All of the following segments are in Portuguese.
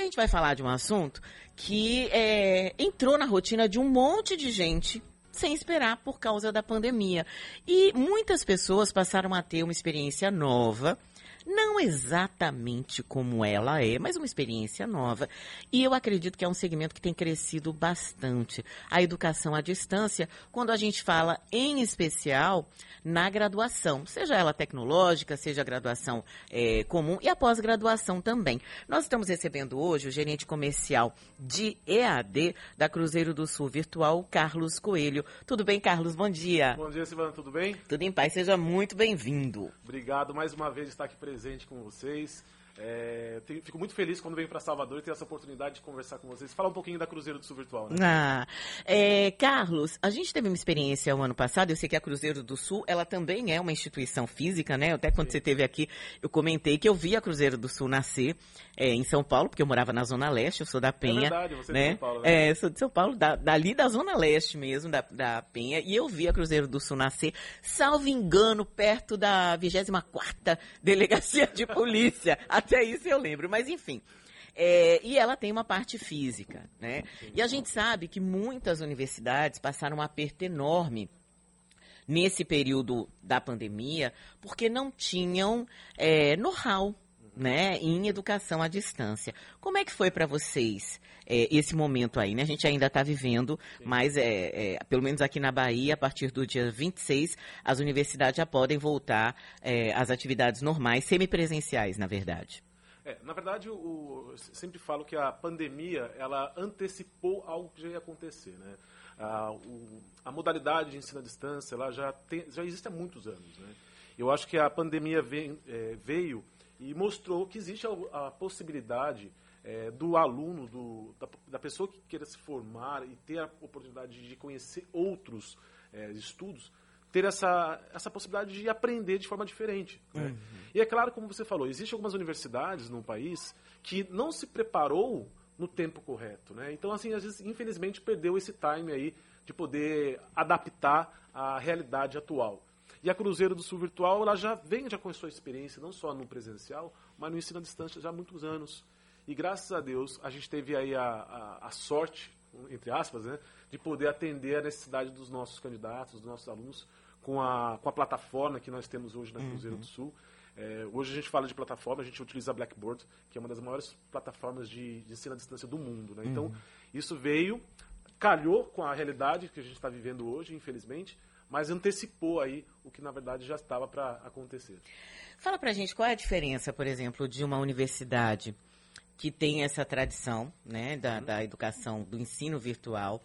A gente vai falar de um assunto que é, entrou na rotina de um monte de gente sem esperar por causa da pandemia. E muitas pessoas passaram a ter uma experiência nova não exatamente como ela é, mas uma experiência nova. E eu acredito que é um segmento que tem crescido bastante. A educação à distância, quando a gente fala em especial na graduação, seja ela tecnológica, seja a graduação é, comum e a pós-graduação também. Nós estamos recebendo hoje o gerente comercial de EAD da Cruzeiro do Sul Virtual, Carlos Coelho. Tudo bem, Carlos? Bom dia. Bom dia, Silvana. Tudo bem? Tudo em paz. Seja muito bem-vindo. Obrigado mais uma vez de estar aqui presente presente com vocês. É, fico muito feliz quando venho para Salvador e ter essa oportunidade de conversar com vocês. Falar um pouquinho da Cruzeiro do Sul Virtual. Né? Ah, é, Carlos, a gente teve uma experiência o um ano passado. Eu sei que a Cruzeiro do Sul, ela também é uma instituição física, né? Até quando Sim. você esteve aqui, eu comentei que eu vi a Cruzeiro do Sul nascer é, em São Paulo, porque eu morava na Zona Leste, eu sou da Penha. É verdade, você né? é de São Paulo. Né? É, sou de São Paulo, da, dali da Zona Leste mesmo, da, da Penha. E eu vi a Cruzeiro do Sul nascer, salvo engano, perto da 24ª Delegacia de Polícia. Até isso eu lembro, mas enfim. É, e ela tem uma parte física, né? E a gente sabe que muitas universidades passaram um aperto enorme nesse período da pandemia, porque não tinham é, know-how né, em educação à distância. Como é que foi para vocês é, esse momento aí? Né? A gente ainda está vivendo, mas é, é, pelo menos aqui na Bahia, a partir do dia 26, as universidades já podem voltar é, às atividades normais, semipresenciais, na verdade. É, na verdade, eu sempre falo que a pandemia ela antecipou algo que já ia acontecer, né? A, o, a modalidade de ensino à distância ela já, tem, já existe há muitos anos, né? Eu acho que a pandemia vem, é, veio e mostrou que existe a, a possibilidade é, do aluno, do, da, da, pessoa que queira se formar e ter a oportunidade de conhecer outros é, estudos, ter essa, essa possibilidade de aprender de forma diferente. Né? Uhum. E é claro, como você falou, existem algumas universidades no país que não se preparou no tempo correto. Né? Então, assim, às vezes, infelizmente, perdeu esse time aí de poder adaptar à realidade atual. E a Cruzeiro do Sul Virtual, ela já vem já com a sua experiência, não só no presencial, mas no ensino à distância já há muitos anos. E graças a Deus, a gente teve aí a, a, a sorte, entre aspas, né, de poder atender a necessidade dos nossos candidatos, dos nossos alunos, com a, com a plataforma que nós temos hoje na uhum. Cruzeiro uhum. do Sul. É, hoje a gente fala de plataforma, a gente utiliza a Blackboard, que é uma das maiores plataformas de, de ensino à distância do mundo. Né? Então, uhum. isso veio, calhou com a realidade que a gente está vivendo hoje, infelizmente, mas antecipou aí o que na verdade já estava para acontecer. Fala para a gente qual é a diferença, por exemplo, de uma universidade que tem essa tradição né, da, uhum. da educação, do ensino virtual,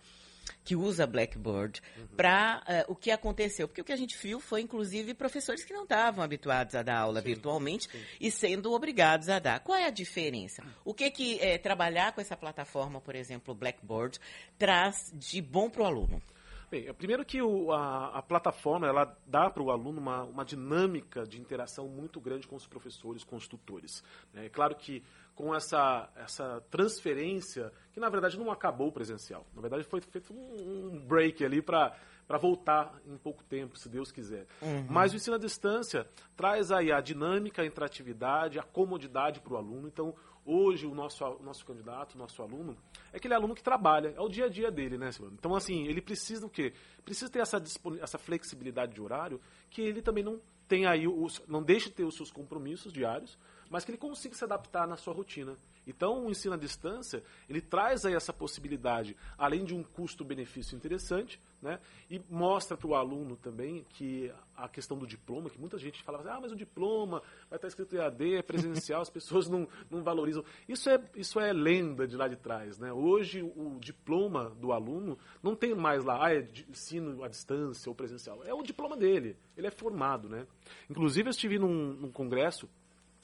que usa Blackboard uhum. para uh, eh, o que aconteceu. Porque o que a gente viu foi, inclusive, professores que não estavam habituados a dar aula sim, virtualmente sim. e sendo obrigados a dar. Qual é a diferença? O que que é, trabalhar com essa plataforma, por exemplo, Blackboard, traz de bom para o aluno? Bem, primeiro que o, a, a, plataforma ela dá para o aluno uma, uma dinâmica de interação muito grande com os professores, com os tutores. Né? É claro que com essa, essa transferência, que na verdade não acabou presencial, na verdade foi feito um, um break ali para para voltar em pouco tempo, se Deus quiser. Uhum. Mas o ensino à distância traz aí a dinâmica, a interatividade, a comodidade para o aluno. Então, hoje, o nosso, o nosso candidato, o nosso aluno, é aquele aluno que trabalha, é o dia a dia dele, né, Silvano? Então, assim, ele precisa do quê? Precisa ter essa, essa flexibilidade de horário, que ele também não tem aí, os, não deixe de ter os seus compromissos diários, mas que ele consiga se adaptar na sua rotina. Então, o ensino à distância, ele traz aí essa possibilidade, além de um custo-benefício interessante, né, e mostra para o aluno também que a questão do diploma, que muita gente fala assim, ah, mas o diploma vai estar escrito EAD, é presencial, as pessoas não, não valorizam. Isso é, isso é lenda de lá de trás. Né? Hoje, o diploma do aluno não tem mais lá, ah, é ensino à distância ou presencial. É o diploma dele, ele é formado. Né? Inclusive, eu estive num, num congresso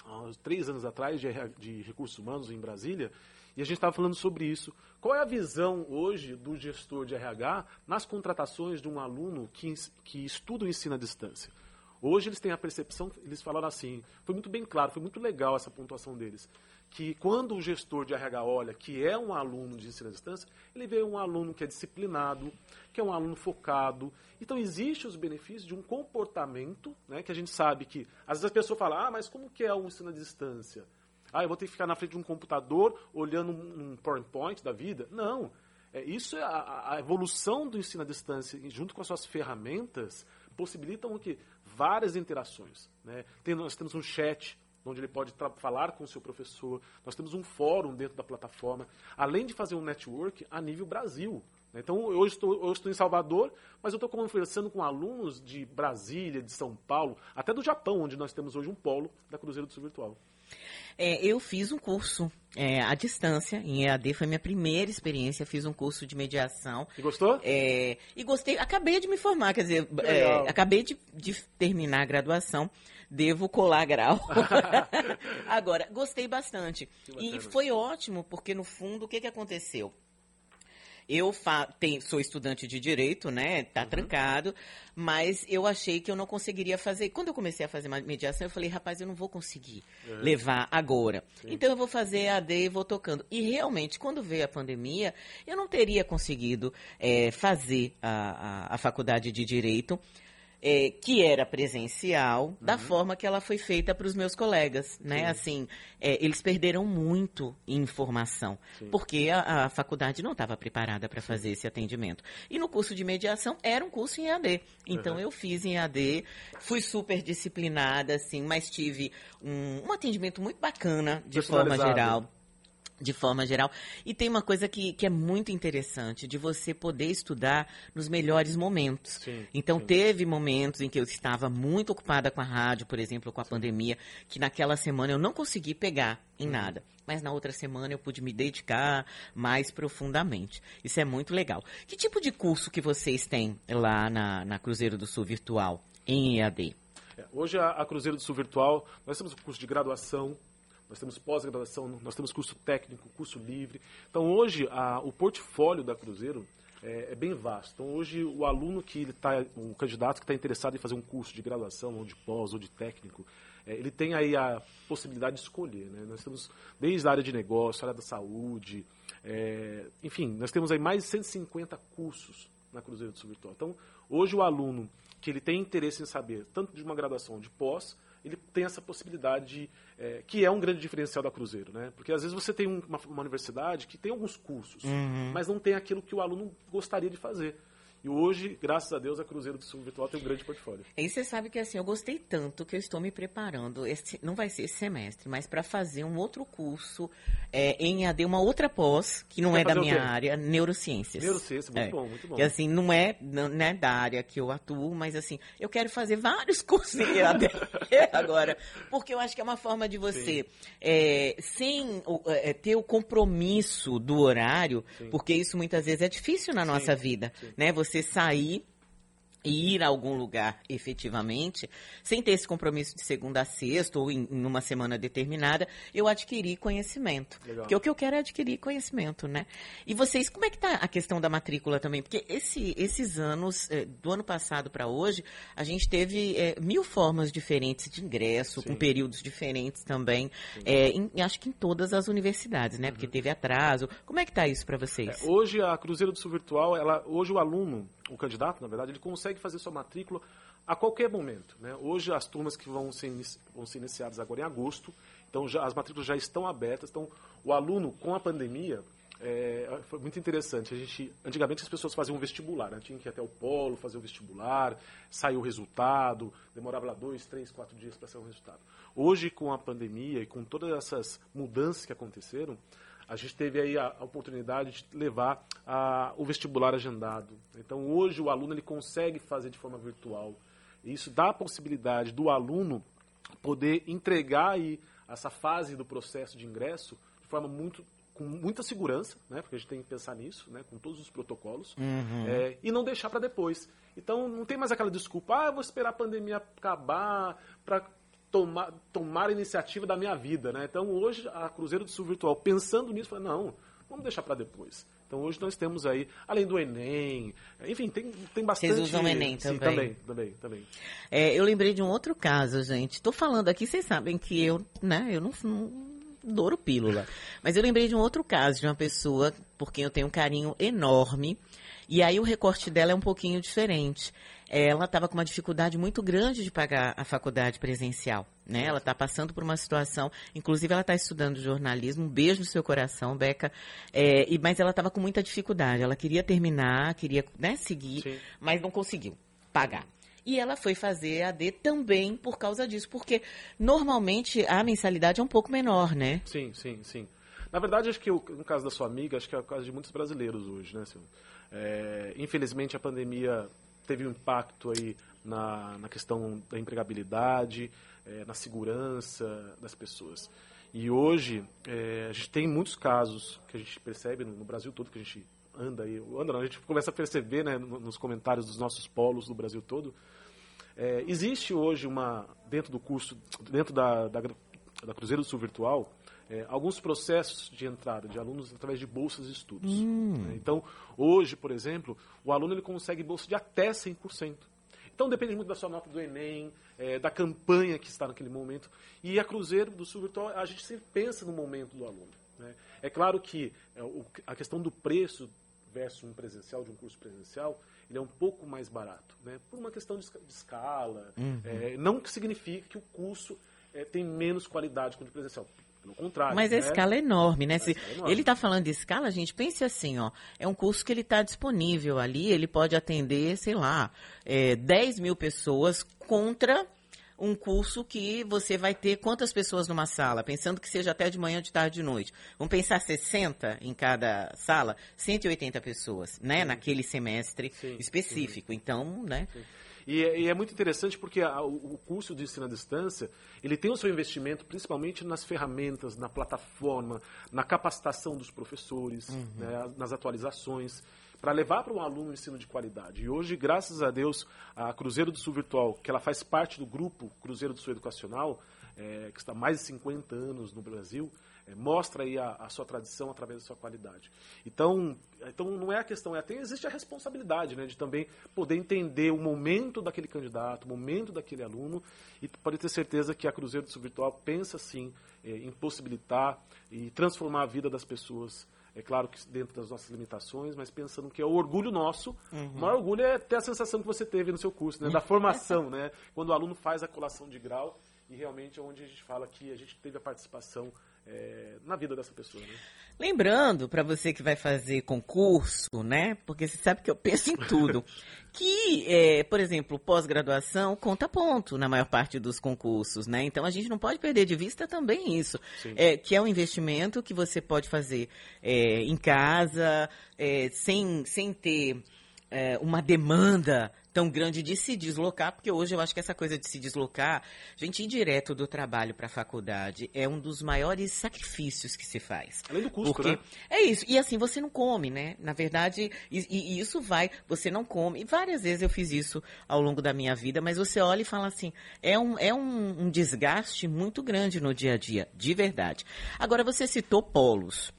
há três anos atrás, de, de recursos humanos em Brasília, e a gente estava falando sobre isso. Qual é a visão hoje do gestor de RH nas contratações de um aluno que, que estuda o ensino à distância? Hoje eles têm a percepção, eles falaram assim, foi muito bem claro, foi muito legal essa pontuação deles que quando o gestor de RH olha que é um aluno de ensino à distância, ele vê um aluno que é disciplinado, que é um aluno focado. Então, existem os benefícios de um comportamento, né, que a gente sabe que, às vezes a pessoa fala, ah, mas como que é o ensino à distância? Ah, eu vou ter que ficar na frente de um computador olhando um, PowerPoint da vida. Não. É, isso é a, a, evolução do ensino à distância, junto com as suas ferramentas, possibilitam que várias interações. Né? Tem, nós temos um chat onde ele pode falar com o seu professor. Nós temos um fórum dentro da plataforma, além de fazer um network a nível Brasil. Né? Então, hoje estou, hoje estou em Salvador, mas eu estou conversando com alunos de Brasília, de São Paulo, até do Japão, onde nós temos hoje um polo da Cruzeiro do Sul Virtual. É, eu fiz um curso é, à distância, em EAD, foi minha primeira experiência, fiz um curso de mediação. E gostou? É, e gostei, acabei de me formar, quer dizer, é, acabei de, de, terminar a graduação, devo colar grau. Agora, gostei bastante. E foi ótimo, porque no fundo, o que, que aconteceu? Eu tem, sou estudante de direito, né? Tá uhum. trancado, mas eu achei que eu não conseguiria fazer. Quando eu comecei a fazer mediação, eu falei, rapaz, eu não vou conseguir uhum. levar agora. Sim. Então eu vou fazer AD e vou tocando. E realmente, quando veio a pandemia, eu não teria conseguido é, fazer a, a, a faculdade de direito é, que era presencial, uhum. da forma que ela foi feita para os meus colegas, né? Sim. Assim, é, eles perderam muito informação, Sim. porque a, a, faculdade não estava preparada para fazer esse atendimento. E no curso de mediação era um curso em EAD. Então uhum. eu fiz em EAD, fui super disciplinada, assim, mas tive um, um atendimento muito bacana, de forma geral de forma geral. E tem uma coisa que, que é muito interessante, de você poder estudar nos melhores momentos. Sim, então, sim. teve momentos em que eu estava muito ocupada com a rádio, por exemplo, com a sim. pandemia, que naquela semana eu não consegui pegar em uhum. nada. Mas na outra semana eu pude me dedicar mais profundamente. Isso é muito legal. Que tipo de curso que vocês têm lá na, na Cruzeiro do Sul Virtual, em EAD? É, hoje, a, a Cruzeiro do Sul Virtual, nós temos um curso de graduação, nós temos pós-graduação, nós temos curso técnico, curso livre. Então, hoje, a, o portfólio da Cruzeiro é, é, bem vasto. Então, hoje, o aluno que está, o candidato que está interessado em fazer um curso de graduação, ou de pós, ou de técnico, é, ele tem aí a possibilidade de escolher. Né? Nós temos desde a área de negócio, a área da saúde, é, enfim, nós temos aí mais de 150 cursos na Cruzeiro do Sul Virtual. Então, hoje, o aluno que ele tem interesse em saber, tanto de uma graduação de pós, ele tem essa possibilidade, de, é, que é um grande diferencial da Cruzeiro, né? Porque às vezes você tem uma, uma universidade que tem alguns cursos, uhum. mas não tem aquilo que o aluno gostaria de fazer. E hoje, graças a Deus, a Cruzeiro do Sul Virtual tem um grande portfólio. E você sabe que assim, eu gostei tanto que eu estou me preparando, esse, não vai ser esse semestre, mas para fazer um outro curso é, em AD, uma outra pós, que não você é da minha área, neurociências. Neurociências, muito é. bom, muito bom. Que assim, não é, não é da área que eu atuo, mas assim, eu quero fazer vários cursos em AD agora, porque eu acho que é uma forma de você, é, sem é, ter o compromisso do horário, Sim. porque isso muitas vezes é difícil na Sim. nossa vida, Sim. né? Você você sair e ir a algum lugar efetivamente, sem ter esse compromisso de segunda a sexta ou em, em uma semana determinada, eu adquiri conhecimento. Legal. Porque o que eu quero é adquirir conhecimento, né? E vocês, como é que está a questão da matrícula também? Porque esse, esses anos, eh, do ano passado para hoje, a gente teve eh, mil formas diferentes de ingresso, Sim. com períodos diferentes também, é, em, acho que em todas as universidades, né? Uhum. Porque teve atraso. Como é que está isso para vocês? É, hoje, a Cruzeiro do Sul Virtual, ela, hoje o aluno, o candidato, na verdade, ele consegue fazer sua matrícula a qualquer momento. Né? Hoje, as turmas que vão ser, vão ser iniciadas agora em agosto, então já, as matrículas já estão abertas. Então, o aluno, com a pandemia, é, foi muito interessante. A gente, antigamente as pessoas faziam um vestibular, né? tinha que ir até o polo fazer o vestibular, saiu o resultado, demorava lá dois, três, quatro dias para sair o resultado. Hoje, com a pandemia e com todas essas mudanças que aconteceram, a gente teve aí a, oportunidade de levar a, o vestibular agendado. Então, hoje, o aluno ele consegue fazer de forma virtual. Isso dá a possibilidade do aluno poder entregar aí essa fase do processo de ingresso de forma muito com muita segurança, né, porque a gente tem que pensar nisso, né, com todos os protocolos, uhum. é, e não deixar para depois. Então, não tem mais aquela desculpa, ah, eu vou esperar a pandemia acabar para tomar, tomar a iniciativa da minha vida. Né? Então, hoje, a Cruzeiro do Sul Virtual, pensando nisso, falou, não, vamos deixar para depois. Então, hoje nós temos aí, além do Enem, enfim, tem, tem bastante... Vocês usam o Enem também? Sim, também, também, também. É, eu lembrei de um outro caso, gente. Estou falando aqui, vocês sabem que eu, né, eu não, não Douro pílula. Mas eu lembrei de um outro caso, de uma pessoa por quem eu tenho um carinho enorme. E aí o recorte dela é um pouquinho diferente. Ela estava com uma dificuldade muito grande de pagar a faculdade presencial. Né? Ela está passando por uma situação, inclusive ela está estudando jornalismo, um beijo no seu coração, Beca, é, e, mas ela estava com muita dificuldade. Ela queria terminar, queria né, seguir, Sim. mas não conseguiu pagar. E ela foi fazer AD também por causa disso, porque normalmente a mensalidade é um pouco menor, né? Sim, sim, sim. Na verdade, acho que no caso da sua amiga, acho que é o caso de muitos brasileiros hoje, né, Silvio? É, infelizmente, a pandemia teve um impacto aí na, na questão da empregabilidade, é, na segurança das pessoas. E hoje, é, a gente tem muitos casos que a gente percebe no, no Brasil todo, que a gente anda aí, anda não, a gente começa a perceber né, nos comentários dos nossos polos do Brasil todo. É, existe hoje uma, dentro do curso, dentro da, da, da Cruzeiro do Sul Virtual, é, alguns processos de entrada de alunos através de bolsas de estudos. Hum. Né? Então, hoje, por exemplo, o aluno ele consegue bolsa de até 100%. Então, depende muito da sua nota do Enem, é, da campanha que está naquele momento. E a Cruzeiro do Sul Virtual, a gente sempre pensa no momento do aluno. Né? É claro que é, o, a questão do preço versus um presencial, de um curso presencial, ele é um pouco mais barato, né? por uma questão de, de escala. Uhum. É, não que signifique que o curso é, tem menos qualidade que o de presencial. Pelo contrário. Mas a né? escala é enorme, né? Se é. Ele está falando de escala, gente, pense assim, ó. É um curso que ele está disponível ali, ele pode atender, sei lá, é, 10 mil pessoas contra um curso que você vai ter quantas pessoas numa sala, pensando que seja até de manhã, de tarde, de noite. Vamos pensar 60 em cada sala, 180 pessoas, né, Sim. naquele semestre Sim. específico. Sim. Então, né? E é, e é, muito interessante porque a, o, curso de ensino à distância, ele tem o seu investimento principalmente nas ferramentas, na plataforma, na capacitação dos professores, uhum. né, nas atualizações para levar para um aluno um ensino de qualidade. E hoje, graças a Deus, a Cruzeiro do Sul Virtual, que ela faz parte do grupo Cruzeiro do Sul Educacional, é, que está há mais de 50 anos no Brasil, é, mostra aí a, a, sua tradição através da sua qualidade. Então, então não é a questão, é até existe a responsabilidade né, de também poder entender o momento daquele candidato, o momento daquele aluno, e pode ter certeza que a Cruzeiro do Sul Virtual pensa sim é, em possibilitar e transformar a vida das pessoas é claro que dentro das nossas limitações, mas pensando que é o orgulho nosso. Uhum. O maior orgulho é ter a sensação que você teve no seu curso, né? da formação, né? quando o aluno faz a colação de grau e realmente é onde a gente fala que a gente teve a participação é, na vida dessa pessoa. Né? Lembrando, para você que vai fazer concurso, né? Porque você sabe que eu penso em tudo. que, é, por exemplo, pós-graduação conta ponto na maior parte dos concursos, né? Então a gente não pode perder de vista também isso. É, que é um investimento que você pode fazer é, em casa, é, sem, sem ter é, uma demanda tão grande de se deslocar, porque hoje eu acho que essa coisa de se deslocar, gente, ir direto do trabalho para a faculdade é um dos maiores sacrifícios que se faz. Além do custo, porque né? É isso. E assim, você não come, né? Na verdade, e, e, isso vai, você não come. E várias vezes eu fiz isso ao longo da minha vida, mas você olha e fala assim, é um, é um, um desgaste muito grande no dia a dia, de verdade. Agora, você citou polos.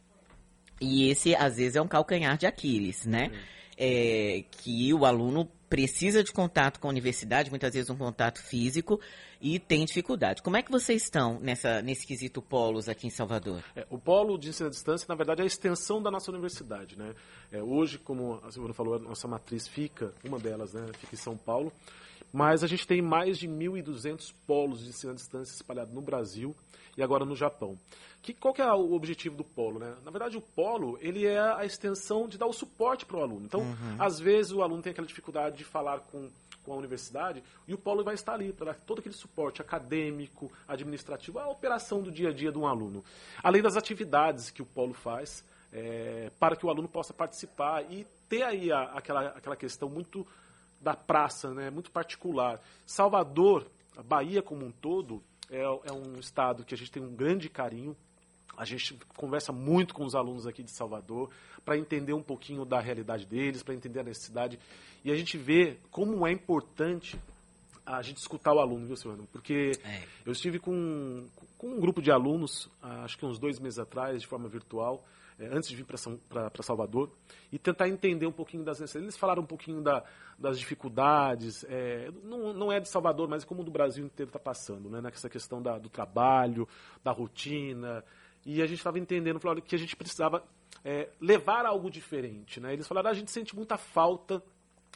E esse, às vezes, é um calcanhar de Aquiles, né? É, que o aluno precisa de contato com a universidade, muitas vezes um contato físico, e tem dificuldade. Como é que vocês estão nessa, nesse quesito polos aqui em Salvador? É, o polo de ensino à distância, na verdade, é a extensão da nossa universidade. Né? É, hoje, como a Silvana falou, a nossa matriz fica, uma delas né, fica em São Paulo, mas a gente tem mais de 1.200 polos de ensino à distância espalhados no Brasil e agora no Japão. Que, qual que é o objetivo do polo? Né? Na verdade, o polo ele é a extensão de dar o suporte para o aluno. Então, uhum. às vezes, o aluno tem aquela dificuldade de falar com, com a universidade e o polo vai estar ali para dar todo aquele suporte acadêmico, administrativo, a operação do dia a dia de um aluno. Além das atividades que o polo faz é, para que o aluno possa participar e ter aí a, aquela, aquela questão muito da praça, né, muito particular. Salvador, a Bahia como um todo, é, é um estado que a gente tem um grande carinho. A gente conversa muito com os alunos aqui de Salvador para entender um pouquinho da realidade deles, para entender a necessidade. E a gente vê como é importante a gente escutar o aluno, viu, Silvano? Porque é. eu estive com, com um grupo de alunos, acho que uns dois meses atrás, de forma virtual, é, antes de vir para Salvador, e tentar entender um pouquinho das necessidades. Eles falaram um pouquinho da, das dificuldades, é, não, não é de Salvador, mas como do Brasil inteiro está passando, né? nessa questão da, do trabalho, da rotina. e a gente estava entendendo falou, que a gente precisava é, levar algo diferente. Né? Eles falaram, ah, a gente sente muita falta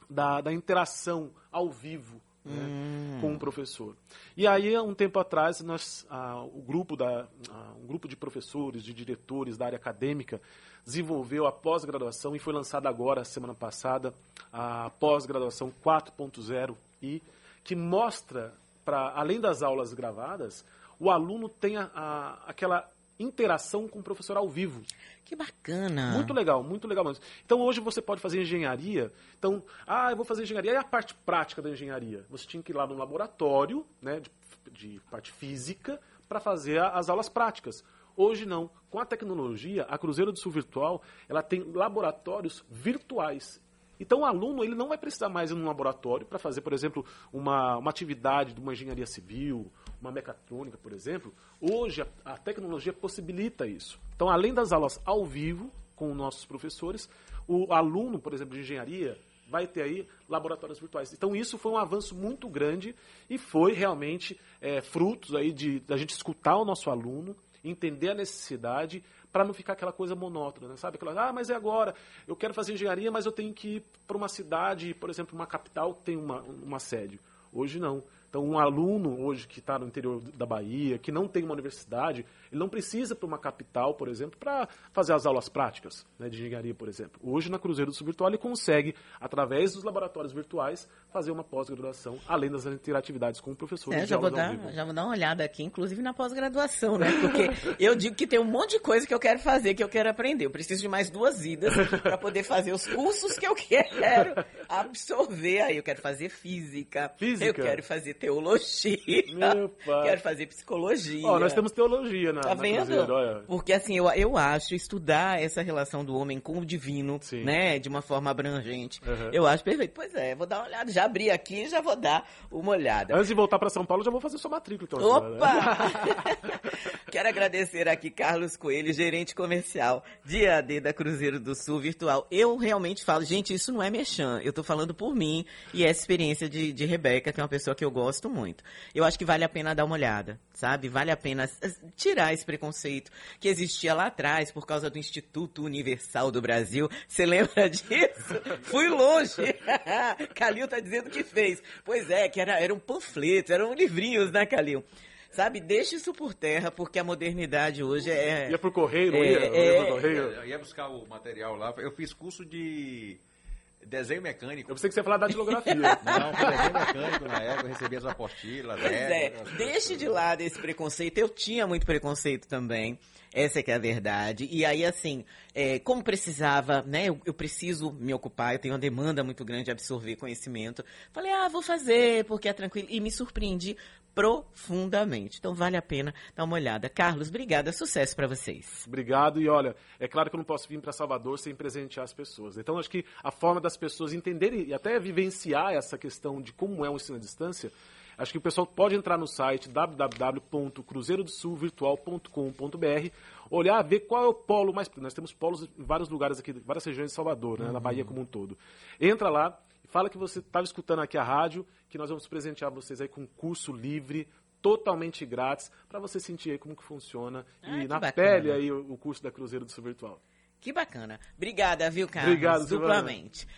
da, da interação ao vivo né, hum. com o professor. E aí, há um tempo atrás, nós, ah, o grupo da, ah, um grupo de professores, de diretores da área acadêmica, desenvolveu a pós-graduação e foi lançada agora, semana passada, a pós-graduação 4.0 e que mostra, para além das aulas gravadas, o aluno tem a, a, aquela interação com o professor ao vivo. Que bacana. Muito legal, muito legal mesmo. Então hoje você pode fazer engenharia. Então, ah, eu vou fazer engenharia. E a parte prática da engenharia? Você tinha que ir lá no laboratório, né, de, de parte física, para fazer as aulas práticas. Hoje não. Com a tecnologia, a Cruzeiro do Sul Virtual, ela tem laboratórios virtuais. Então o aluno ele não vai precisar mais ir num laboratório para fazer, por exemplo, uma, uma atividade de uma engenharia civil, uma mecatrônica, por exemplo. Hoje a, a tecnologia possibilita isso. Então, além das aulas ao vivo com nossos professores, o aluno, por exemplo, de engenharia, vai ter aí laboratórios virtuais. Então isso foi um avanço muito grande e foi realmente é, frutos aí de da gente escutar o nosso aluno, entender a necessidade para não ficar aquela coisa monótona, né? sabe? Aquela, ah, mas é agora, eu quero fazer engenharia, mas eu tenho que ir para uma cidade, por exemplo, uma capital que tem uma, uma sede. Hoje não. Então, um aluno hoje que está no interior da Bahia, que não tem uma universidade, ele não precisa para uma capital, por exemplo, para fazer as aulas práticas né, de engenharia, por exemplo. Hoje, na Cruzeiro do Sul Virtual, ele consegue, através dos laboratórios virtuais, fazer uma pós-graduação, além das interatividades com o professor. É, já, vou dar, já vou dar uma olhada aqui, inclusive na pós-graduação, né? Porque eu digo que tem um monte de coisa que eu quero fazer, que eu quero aprender. Eu preciso de mais duas idas para poder fazer os cursos que eu quero absorver. Aí eu quero fazer física, física. eu quero fazer teologia. Quero fazer psicologia. Ó, nós temos teologia na Tá na vendo? Cruzeiro, Porque assim, eu, eu acho estudar essa relação do homem com o divino, Sim. né, de uma forma abrangente. Uhum. Eu acho perfeito. Pois é, vou dar uma olhada. Já abri aqui já vou dar uma olhada. Antes de voltar para São Paulo, já vou fazer sua matrícula. Então, Opa! Né? Quero agradecer aqui Carlos Coelho, gerente comercial de AD da Cruzeiro do Sul Virtual. Eu realmente falo, gente, isso não é mexã. Eu tô falando por mim e essa experiência de, de Rebeca, que é uma pessoa que eu gosto muito. Eu acho que vale a pena dar uma olhada, sabe? Vale a pena tirar esse preconceito que existia lá atrás por causa do Instituto Universal do Brasil. Você lembra disso? Fui longe. Calil tá dizendo que fez. Pois é, que era, eram panfletos, eram livrinhos, né, Calil? Sabe, deixa isso por terra, porque a modernidade hoje é. Ia pro correio, não é, ia? É, ia, correio. Ia buscar o material lá. Eu fiz curso de desenho mecânico. Eu pensei que você ia falar da datilografia. não, foi desenho mecânico na época, eu recebia as apostilas. Pois é, deixe de lado esse preconceito. Eu tinha muito preconceito também. Essa é que é a verdade. E aí, assim, é, como precisava, né? Eu, eu, preciso me ocupar, eu tenho uma demanda muito grande de absorver conhecimento. Falei, ah, vou fazer, porque é tranquilo. E me surpreendi profundamente. Então vale a pena dar uma olhada. Carlos, obrigada, sucesso para vocês. Obrigado e olha, é claro que eu não posso vir para Salvador sem presentear as pessoas. Então acho que a forma das pessoas entenderem e até vivenciar essa questão de como é o ensino à distância, acho que o pessoal pode entrar no site www.cruzeirodosulvirtual.com.br, olhar, ver qual é o polo mais. Nós temos polos em vários lugares aqui, várias regiões de Salvador, né, uhum. na Bahia como um todo. Entra lá, fala que você estava escutando aqui a rádio, que nós vamos presentear vocês aí com um curso livre, totalmente grátis, para você sentir aí como que funciona ah, e na bacana. pele aí o, o curso da Cruzeiro do Sul Virtual. Que bacana. Obrigada, viu, Carlos? Obrigado, Duplamente.